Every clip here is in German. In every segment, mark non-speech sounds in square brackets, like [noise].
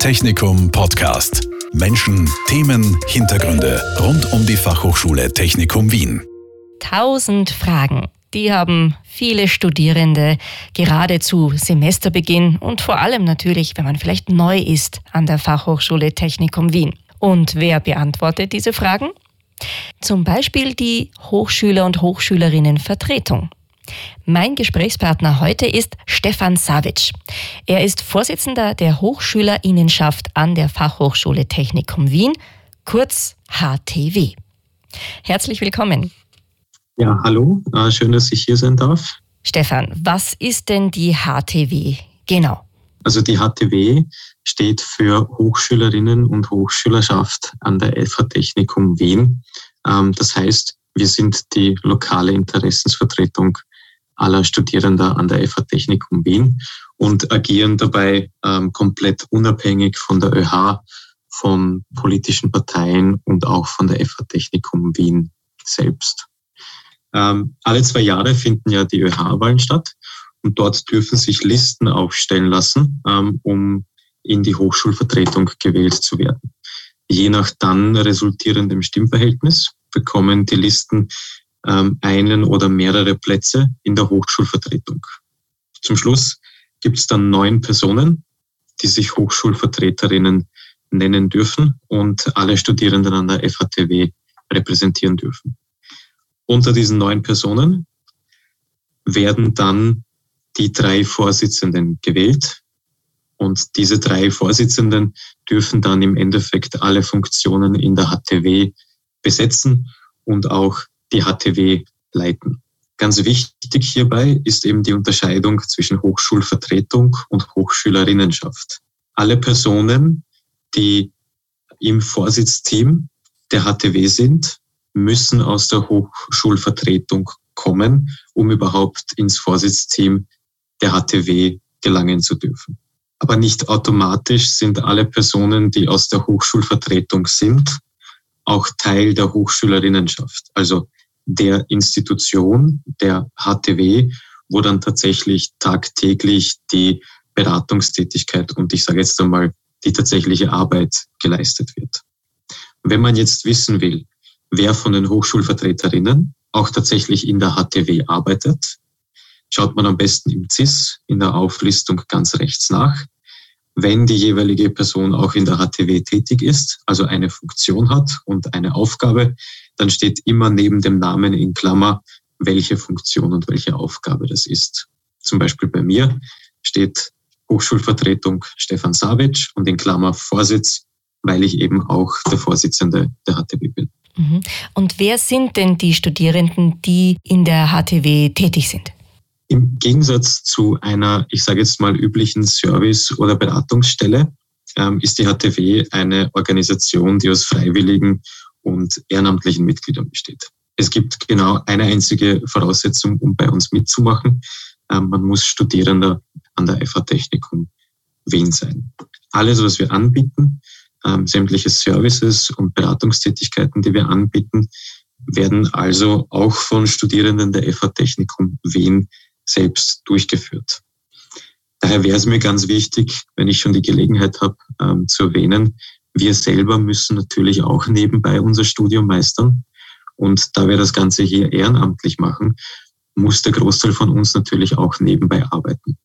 Technikum Podcast. Menschen, Themen, Hintergründe rund um die Fachhochschule Technikum Wien. Tausend Fragen. Die haben viele Studierende gerade zu Semesterbeginn und vor allem natürlich, wenn man vielleicht neu ist an der Fachhochschule Technikum Wien. Und wer beantwortet diese Fragen? Zum Beispiel die Hochschüler- und Hochschülerinnenvertretung. Mein Gesprächspartner heute ist Stefan Savic. Er ist Vorsitzender der Hochschülerinnenschaft an der Fachhochschule Technikum Wien, kurz HTW. Herzlich willkommen. Ja, hallo, äh, schön, dass ich hier sein darf. Stefan, was ist denn die HTW genau? Also die HTW steht für Hochschülerinnen und Hochschülerschaft an der FH Technikum Wien. Ähm, das heißt, wir sind die lokale Interessensvertretung aller Studierender an der FH Technikum Wien und agieren dabei ähm, komplett unabhängig von der ÖH, von politischen Parteien und auch von der FH Technikum Wien selbst. Ähm, alle zwei Jahre finden ja die ÖH-Wahlen statt und dort dürfen sich Listen aufstellen lassen, ähm, um in die Hochschulvertretung gewählt zu werden. Je nach dann resultierendem Stimmverhältnis bekommen die Listen einen oder mehrere Plätze in der Hochschulvertretung. Zum Schluss gibt es dann neun Personen, die sich Hochschulvertreterinnen nennen dürfen und alle Studierenden an der FHTW repräsentieren dürfen. Unter diesen neun Personen werden dann die drei Vorsitzenden gewählt. Und diese drei Vorsitzenden dürfen dann im Endeffekt alle Funktionen in der HTW besetzen und auch die HTW leiten. Ganz wichtig hierbei ist eben die Unterscheidung zwischen Hochschulvertretung und Hochschülerinnenschaft. Alle Personen, die im Vorsitzteam der HTW sind, müssen aus der Hochschulvertretung kommen, um überhaupt ins Vorsitzteam der HTW gelangen zu dürfen. Aber nicht automatisch sind alle Personen, die aus der Hochschulvertretung sind, auch Teil der Hochschülerinnenschaft. Also der Institution, der HTW, wo dann tatsächlich tagtäglich die Beratungstätigkeit und ich sage jetzt einmal die tatsächliche Arbeit geleistet wird. Wenn man jetzt wissen will, wer von den Hochschulvertreterinnen auch tatsächlich in der HTW arbeitet, schaut man am besten im CIS in der Auflistung ganz rechts nach. Wenn die jeweilige Person auch in der HTW tätig ist, also eine Funktion hat und eine Aufgabe, dann steht immer neben dem Namen in Klammer, welche Funktion und welche Aufgabe das ist. Zum Beispiel bei mir steht Hochschulvertretung Stefan Savic und in Klammer Vorsitz, weil ich eben auch der Vorsitzende der HTW bin. Mhm. Und wer sind denn die Studierenden, die in der HTW tätig sind? Im Gegensatz zu einer, ich sage jetzt mal, üblichen Service- oder Beratungsstelle ähm, ist die HTW eine Organisation, die aus Freiwilligen und ehrenamtlichen Mitgliedern besteht. Es gibt genau eine einzige Voraussetzung, um bei uns mitzumachen. Ähm, man muss Studierender an der FH Technikum Wien sein. Alles, was wir anbieten, ähm, sämtliche Services und Beratungstätigkeiten, die wir anbieten, werden also auch von Studierenden der FH Technikum Wien selbst durchgeführt. Daher wäre es mir ganz wichtig, wenn ich schon die Gelegenheit habe, ähm, zu erwähnen, wir selber müssen natürlich auch nebenbei unser Studium meistern. Und da wir das Ganze hier ehrenamtlich machen, muss der Großteil von uns natürlich auch nebenbei arbeiten.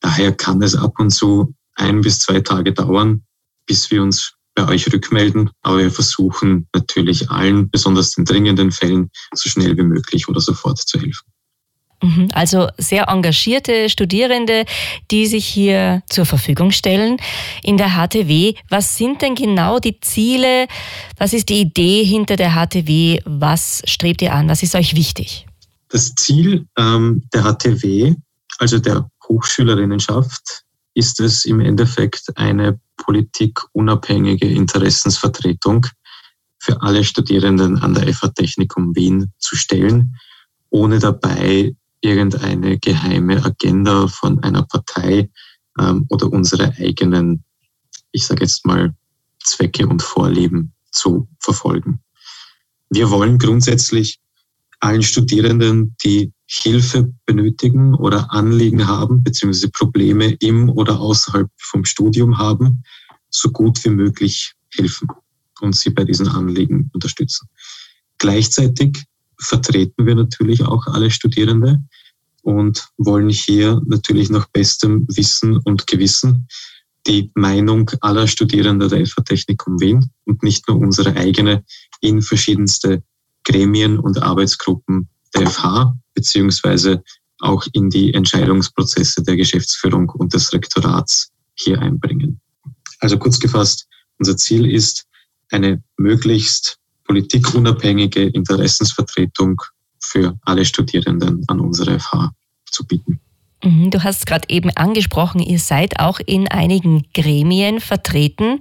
Daher kann es ab und zu ein bis zwei Tage dauern, bis wir uns bei euch rückmelden. Aber wir versuchen natürlich allen, besonders den dringenden Fällen, so schnell wie möglich oder sofort zu helfen. Mhm. Also sehr engagierte Studierende, die sich hier zur Verfügung stellen in der HTW. Was sind denn genau die Ziele? Was ist die Idee hinter der HTW? Was strebt ihr an? Was ist euch wichtig? Das Ziel ähm, der HTW, also der Hochschülerinnenschaft, ist es im Endeffekt eine politikunabhängige Interessensvertretung für alle Studierenden an der FH Technikum Wien zu stellen, ohne dabei irgendeine geheime Agenda von einer Partei ähm, oder unsere eigenen, ich sage jetzt mal, Zwecke und Vorlieben zu verfolgen. Wir wollen grundsätzlich allen Studierenden, die Hilfe benötigen oder Anliegen haben, beziehungsweise Probleme im oder außerhalb vom Studium haben, so gut wie möglich helfen und sie bei diesen Anliegen unterstützen. Gleichzeitig vertreten wir natürlich auch alle Studierende und wollen hier natürlich nach bestem Wissen und Gewissen die Meinung aller Studierenden der FH Technikum Wien und nicht nur unsere eigene in verschiedenste Gremien und Arbeitsgruppen der FH beziehungsweise auch in die Entscheidungsprozesse der Geschäftsführung und des Rektorats hier einbringen. Also kurz gefasst, unser Ziel ist, eine möglichst politikunabhängige Interessensvertretung für alle Studierenden an unserer FH zu bieten. Mhm, du hast gerade eben angesprochen, ihr seid auch in einigen Gremien vertreten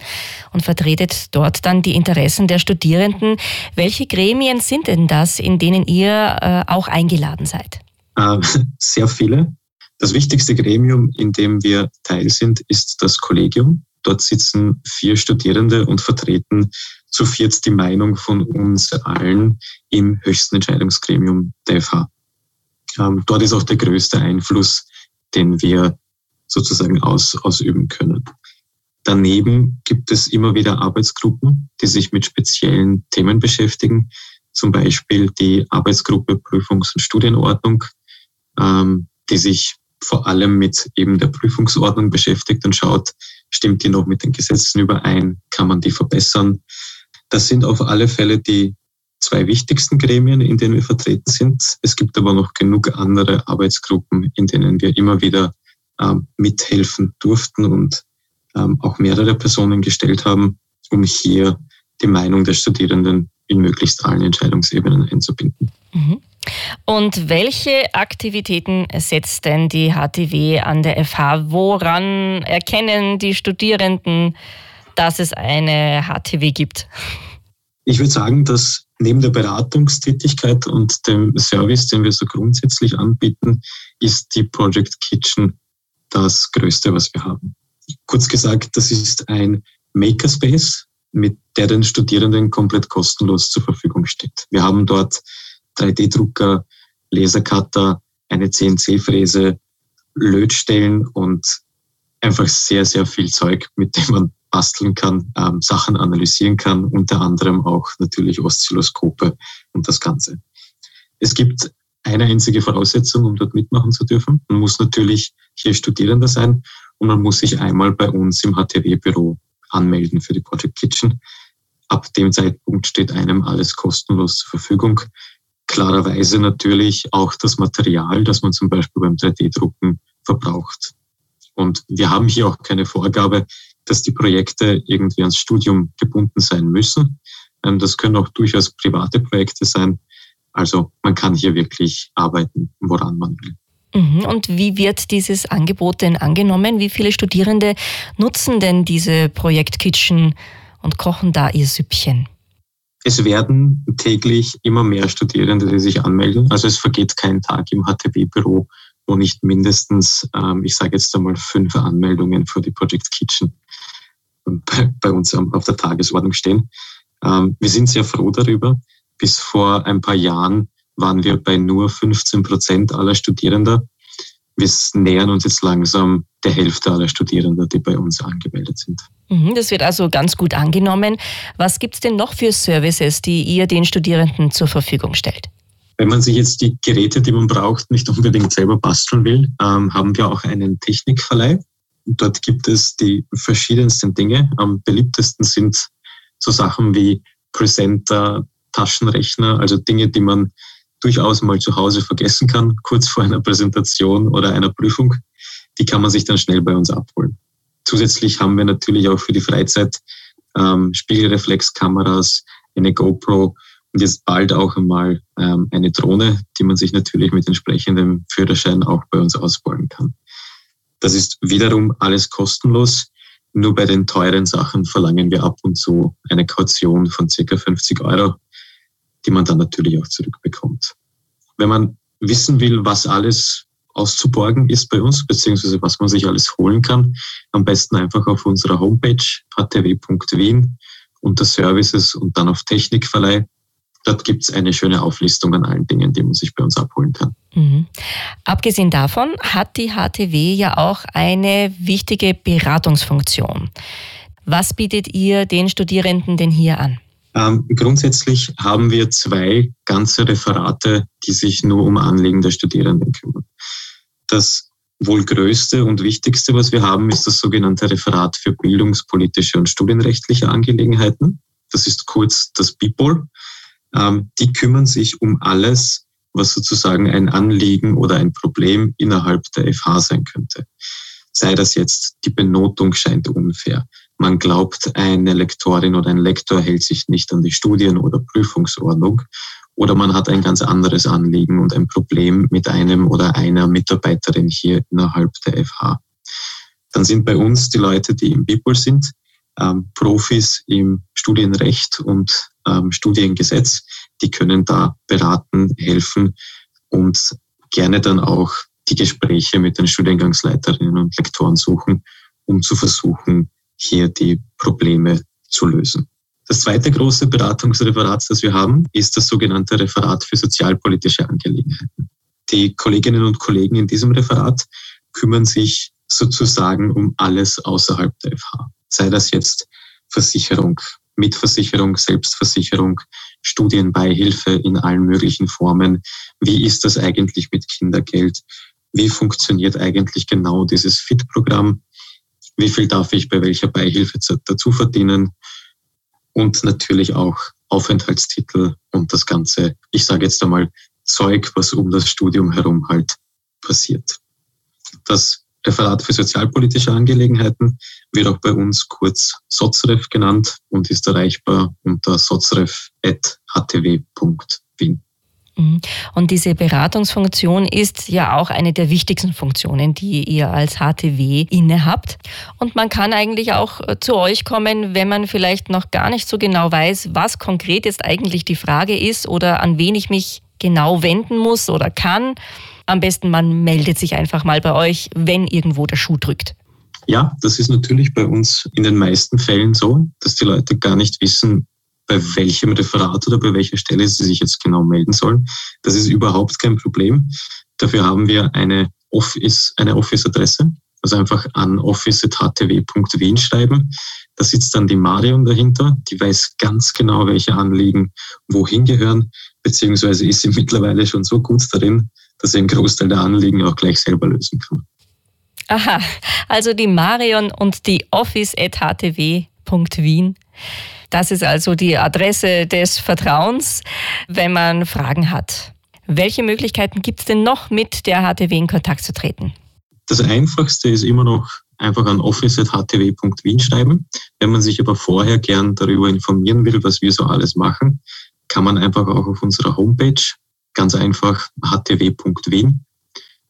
und vertretet dort dann die Interessen der Studierenden. Welche Gremien sind denn das, in denen ihr äh, auch eingeladen seid? Äh, [laughs] sehr viele. Das wichtigste Gremium, in dem wir Teil sind, ist das Kollegium. Dort sitzen vier Studierende und vertreten zu viert die Meinung von uns allen im höchsten Entscheidungsgremium der FH. Ähm, dort ist auch der größte Einfluss, den wir sozusagen aus, ausüben können. Daneben gibt es immer wieder Arbeitsgruppen, die sich mit speziellen Themen beschäftigen, zum Beispiel die Arbeitsgruppe Prüfungs- und Studienordnung, ähm, die sich vor allem mit eben der Prüfungsordnung beschäftigt und schaut, stimmt die noch mit den Gesetzen überein, kann man die verbessern. Das sind auf alle Fälle die zwei wichtigsten Gremien, in denen wir vertreten sind. Es gibt aber noch genug andere Arbeitsgruppen, in denen wir immer wieder ähm, mithelfen durften und ähm, auch mehrere Personen gestellt haben, um hier die Meinung der Studierenden in möglichst allen Entscheidungsebenen einzubinden. Mhm. Und welche Aktivitäten setzt denn die HTW an der FH? Woran erkennen die Studierenden, dass es eine HTW gibt? Ich würde sagen, dass neben der Beratungstätigkeit und dem Service, den wir so grundsätzlich anbieten, ist die Project Kitchen das Größte, was wir haben. Kurz gesagt, das ist ein Makerspace, mit der den Studierenden komplett kostenlos zur Verfügung steht. Wir haben dort 3D-Drucker, Lasercutter, eine CNC-Fräse, Lötstellen und einfach sehr, sehr viel Zeug, mit dem man basteln kann, ähm, Sachen analysieren kann, unter anderem auch natürlich Oszilloskope und das Ganze. Es gibt eine einzige Voraussetzung, um dort mitmachen zu dürfen. Man muss natürlich hier Studierender sein und man muss sich einmal bei uns im HTW-Büro anmelden für die Project Kitchen. Ab dem Zeitpunkt steht einem alles kostenlos zur Verfügung. Klarerweise natürlich auch das Material, das man zum Beispiel beim 3D-Drucken verbraucht. Und wir haben hier auch keine Vorgabe, dass die Projekte irgendwie ans Studium gebunden sein müssen. Ähm, das können auch durchaus private Projekte sein. Also man kann hier wirklich arbeiten, woran man will. Mhm. Und wie wird dieses Angebot denn angenommen? Wie viele Studierende nutzen denn diese Projektkitchen und kochen da ihr Süppchen? Es werden täglich immer mehr Studierende, die sich anmelden. Also es vergeht kein Tag im HTW-Büro, wo nicht mindestens, ähm, ich sage jetzt einmal, fünf Anmeldungen für die Project Kitchen bei uns auf der Tagesordnung stehen. Ähm, wir sind sehr froh darüber. Bis vor ein paar Jahren waren wir bei nur 15 Prozent aller Studierender. Wir nähern uns jetzt langsam der Hälfte aller Studierenden, die bei uns angemeldet sind. Mhm, das wird also ganz gut angenommen. Was gibt es denn noch für Services, die ihr den Studierenden zur Verfügung stellt? Wenn man sich jetzt die Geräte, die man braucht, nicht unbedingt selber basteln will, ähm, haben wir auch einen Technikverleih. Dort gibt es die verschiedensten Dinge. Am beliebtesten sind so Sachen wie Presenter, Taschenrechner, also Dinge, die man durchaus mal zu Hause vergessen kann, kurz vor einer Präsentation oder einer Prüfung. Die kann man sich dann schnell bei uns abholen. Zusätzlich haben wir natürlich auch für die Freizeit ähm, Spiegelreflexkameras, eine GoPro und jetzt bald auch einmal ähm, eine Drohne, die man sich natürlich mit entsprechendem Führerschein auch bei uns ausbauen kann. Das ist wiederum alles kostenlos. Nur bei den teuren Sachen verlangen wir ab und zu eine Kaution von circa 50 Euro, die man dann natürlich auch zurückbekommt. Wenn man wissen will, was alles auszuborgen ist bei uns, beziehungsweise was man sich alles holen kann, am besten einfach auf unserer Homepage htw.wien unter Services und dann auf Technikverleih Dort gibt es eine schöne Auflistung an allen Dingen, die man sich bei uns abholen kann. Mhm. Abgesehen davon hat die HTW ja auch eine wichtige Beratungsfunktion. Was bietet ihr den Studierenden denn hier an? Ähm, grundsätzlich haben wir zwei ganze Referate, die sich nur um Anliegen der Studierenden kümmern. Das wohl größte und wichtigste, was wir haben, ist das sogenannte Referat für bildungspolitische und studienrechtliche Angelegenheiten. Das ist kurz das BIPOL. Ähm, die kümmern sich um alles, was sozusagen ein Anliegen oder ein Problem innerhalb der FH sein könnte. Sei das jetzt, die Benotung scheint unfair, man glaubt, eine Lektorin oder ein Lektor hält sich nicht an die Studien- oder Prüfungsordnung oder man hat ein ganz anderes Anliegen und ein Problem mit einem oder einer Mitarbeiterin hier innerhalb der FH. Dann sind bei uns die Leute, die im BIPOL sind, ähm, Profis im Studienrecht und ähm, Studiengesetz, die können da beraten, helfen und gerne dann auch die Gespräche mit den Studiengangsleiterinnen und Lektoren suchen, um zu versuchen, hier die Probleme zu lösen. Das zweite große Beratungsreferat, das wir haben, ist das sogenannte Referat für sozialpolitische Angelegenheiten. Die Kolleginnen und Kollegen in diesem Referat kümmern sich sozusagen um alles außerhalb der FH. Sei das jetzt Versicherung, Mitversicherung, Selbstversicherung, Studienbeihilfe in allen möglichen Formen. Wie ist das eigentlich mit Kindergeld? Wie funktioniert eigentlich genau dieses FIT-Programm? wie viel darf ich bei welcher Beihilfe dazu verdienen und natürlich auch Aufenthaltstitel und das ganze, ich sage jetzt einmal, Zeug, was um das Studium herum halt passiert. Das Referat für sozialpolitische Angelegenheiten wird auch bei uns kurz SOZREF genannt und ist erreichbar unter sozref.htw.wien. Mhm. Und diese Beratungsfunktion ist ja auch eine der wichtigsten Funktionen, die ihr als HTW innehabt. Und man kann eigentlich auch äh, zu euch kommen, wenn man vielleicht noch gar nicht so genau weiß, was konkret jetzt eigentlich die Frage ist oder an wen ich mich genau wenden muss oder kann. Am besten, man meldet sich einfach mal bei euch, wenn irgendwo der Schuh drückt. Ja, das ist natürlich bei uns in den meisten Fällen so, dass die Leute gar nicht wissen, bei welchem Referat oder bei welcher Stelle Sie sich jetzt genau melden sollen. Das ist überhaupt kein Problem. Dafür haben wir eine Office, eine Office-Adresse, also einfach an office.htw.wien schreiben. Da sitzt dann die Marion dahinter, die weiß ganz genau, welche Anliegen wohin gehören, beziehungsweise ist sie [laughs] mittlerweile schon so gut darin, dass sie einen Großteil der Anliegen auch gleich selber lösen kann. Aha, also die Marion und die office.htw.wien. Das ist also die Adresse des Vertrauens, wenn man Fragen hat. Welche Möglichkeiten gibt es denn noch, mit der HTW in Kontakt zu treten? Das Einfachste ist immer noch einfach an office.htw.wien schreiben. Wenn man sich aber vorher gern darüber informieren will, was wir so alles machen, kann man einfach auch auf unserer Homepage ganz einfach htw.wien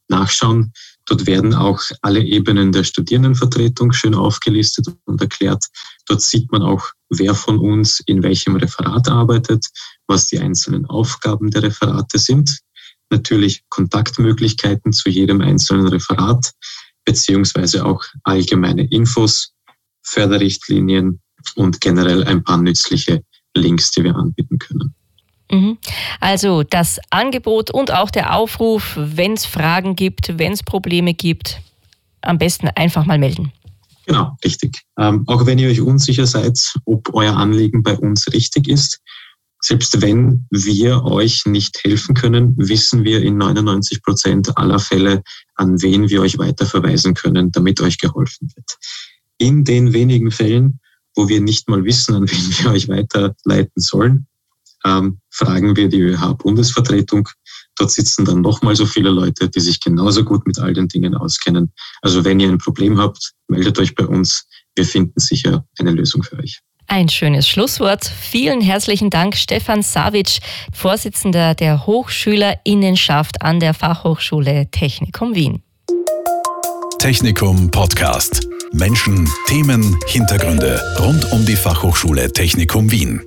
nachschauen. Dort werden auch alle Ebenen der Studierendenvertretung schön aufgelistet und erklärt. Dort sieht man auch, wer von uns in welchem Referat arbeitet, was die einzelnen Aufgaben der Referate sind. Natürlich Kontaktmöglichkeiten zu jedem einzelnen Referat, beziehungsweise auch allgemeine Infos, Förderrichtlinien und generell ein paar nützliche Links, die wir anbieten können. Mhm. Also das Angebot und auch der Aufruf, wenn es Fragen gibt, wenn es Probleme gibt, am besten einfach mal melden. Genau, richtig. Ähm, auch wenn ihr euch unsicher seid, ob euer Anliegen bei uns richtig ist, selbst wenn wir euch nicht helfen können, wissen wir in 99 Prozent aller Fälle, an wen wir euch weiterverweisen können, damit euch geholfen wird. In den wenigen Fällen, wo wir nicht mal wissen, an wen wir euch weiterleiten sollen, ähm, fragen wir die ÖH-Bundesvertretung. Dort sitzen dann nochmal so viele Leute, die sich genauso gut mit all den Dingen auskennen. Also wenn ihr ein Problem habt, meldet euch bei uns. Wir finden sicher eine Lösung für euch. Ein schönes Schlusswort. Vielen herzlichen Dank, Stefan Savic, Vorsitzender der Hochschülerinnenschaft an der Fachhochschule Technikum Wien. Technikum Podcast. Menschen, Themen, Hintergründe rund um die Fachhochschule Technikum Wien.